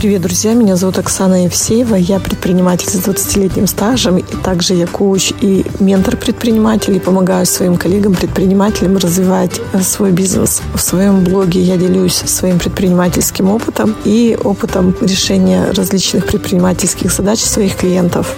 Привет, друзья! Меня зовут Оксана Евсеева. Я предприниматель с 20-летним стажем. И также я коуч и ментор предпринимателей. Помогаю своим коллегам-предпринимателям развивать э, свой бизнес. В своем блоге я делюсь своим предпринимательским опытом и опытом решения различных предпринимательских задач своих клиентов.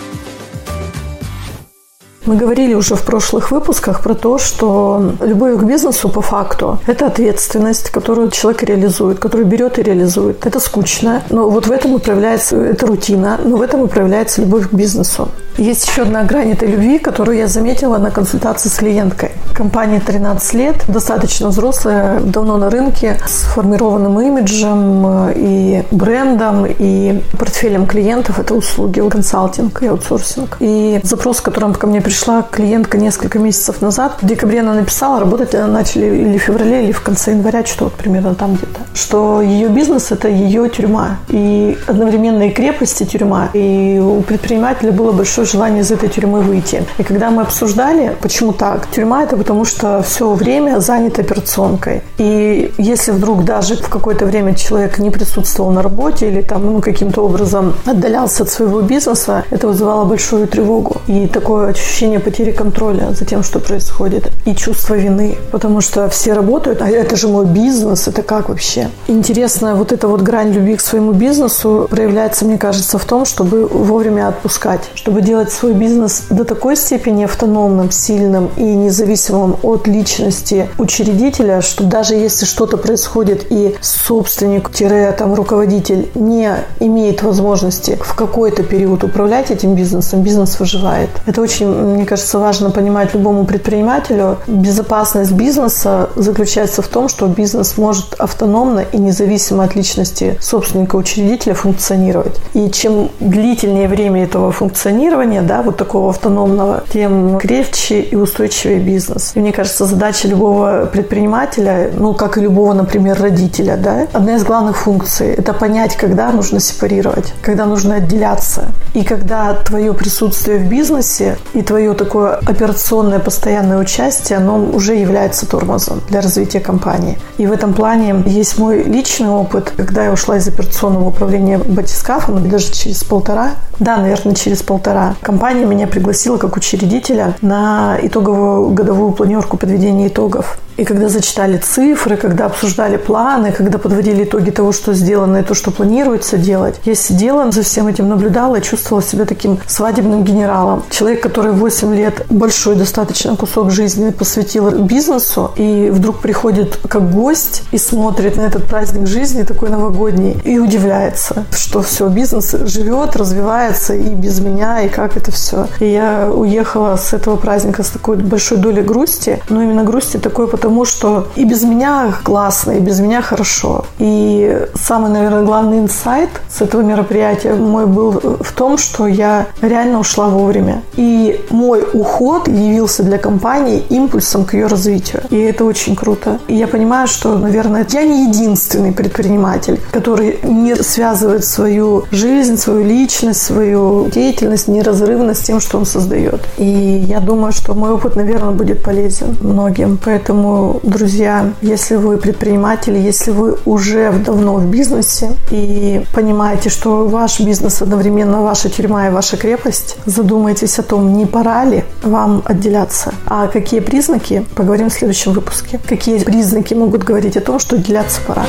Мы говорили уже в прошлых выпусках про то, что любовь к бизнесу по факту – это ответственность, которую человек реализует, которую берет и реализует. Это скучно, но вот в этом и проявляется, это рутина, но в этом и проявляется любовь к бизнесу. Есть еще одна грань этой любви, которую я заметила на консультации с клиенткой. Компания 13 лет, достаточно взрослая, давно на рынке, с формированным имиджем э, и брендом, и портфелем клиентов. Это услуги, консалтинг и аутсорсинг. И запрос, с которым ко мне пришла клиентка несколько месяцев назад, в декабре она написала, работать начали или в феврале, или в конце января, что вот примерно там где-то, что ее бизнес – это ее тюрьма. И одновременно и крепость, и тюрьма. И у предпринимателя было большое большое желание из этой тюрьмы выйти. И когда мы обсуждали, почему так, тюрьма это потому, что все время занят операционкой. И если вдруг даже в какое-то время человек не присутствовал на работе или там ну, каким-то образом отдалялся от своего бизнеса, это вызывало большую тревогу и такое ощущение потери контроля за тем, что происходит, и чувство вины, потому что все работают, а это же мой бизнес, это как вообще? Интересно, вот эта вот грань любви к своему бизнесу проявляется, мне кажется, в том, чтобы вовремя отпускать, чтобы делать делать свой бизнес до такой степени автономным, сильным и независимым от личности учредителя, что даже если что-то происходит и собственник-там руководитель не имеет возможности в какой-то период управлять этим бизнесом, бизнес выживает. Это очень, мне кажется, важно понимать любому предпринимателю. Безопасность бизнеса заключается в том, что бизнес может автономно и независимо от личности собственника-учредителя функционировать. И чем длительнее время этого функционирования, функционирования, да, вот такого автономного, тем крепче и устойчивее бизнес. И мне кажется, задача любого предпринимателя, ну, как и любого, например, родителя, да, одна из главных функций – это понять, когда нужно сепарировать, когда нужно отделяться. И когда твое присутствие в бизнесе и твое такое операционное постоянное участие, оно уже является тормозом для развития компании. И в этом плане есть мой личный опыт, когда я ушла из операционного управления батискафом, даже через полтора, да, наверное, через полтора, компания меня пригласила как учредителя на итоговую годовую планерку подведения итогов. И когда зачитали цифры, когда обсуждали планы, когда подводили итоги того, что сделано и то, что планируется делать, я сидела за всем этим, наблюдала и чувствовала себя таким свадебным генералом. Человек, который 8 лет, большой достаточно кусок жизни посвятил бизнесу, и вдруг приходит как гость и смотрит на этот праздник жизни, такой новогодний, и удивляется, что все, бизнес живет, развивается и без меня, и как это все. И я уехала с этого праздника с такой большой долей грусти, но именно грусти такой, потому что и без меня классно, и без меня хорошо. И самый, наверное, главный инсайт с этого мероприятия мой был в том, что я реально ушла вовремя. И мой уход явился для компании импульсом к ее развитию. И это очень круто. И я понимаю, что, наверное, я не единственный предприниматель, который не связывает свою жизнь, свою личность, свою деятельность неразрывно с тем, что он создает. И я думаю, что мой опыт, наверное, будет полезен многим. Поэтому друзья, если вы предприниматели, если вы уже давно в бизнесе и понимаете, что ваш бизнес одновременно ваша тюрьма и ваша крепость, задумайтесь о том, не пора ли вам отделяться. А какие признаки, поговорим в следующем выпуске. Какие признаки могут говорить о том, что отделяться пора.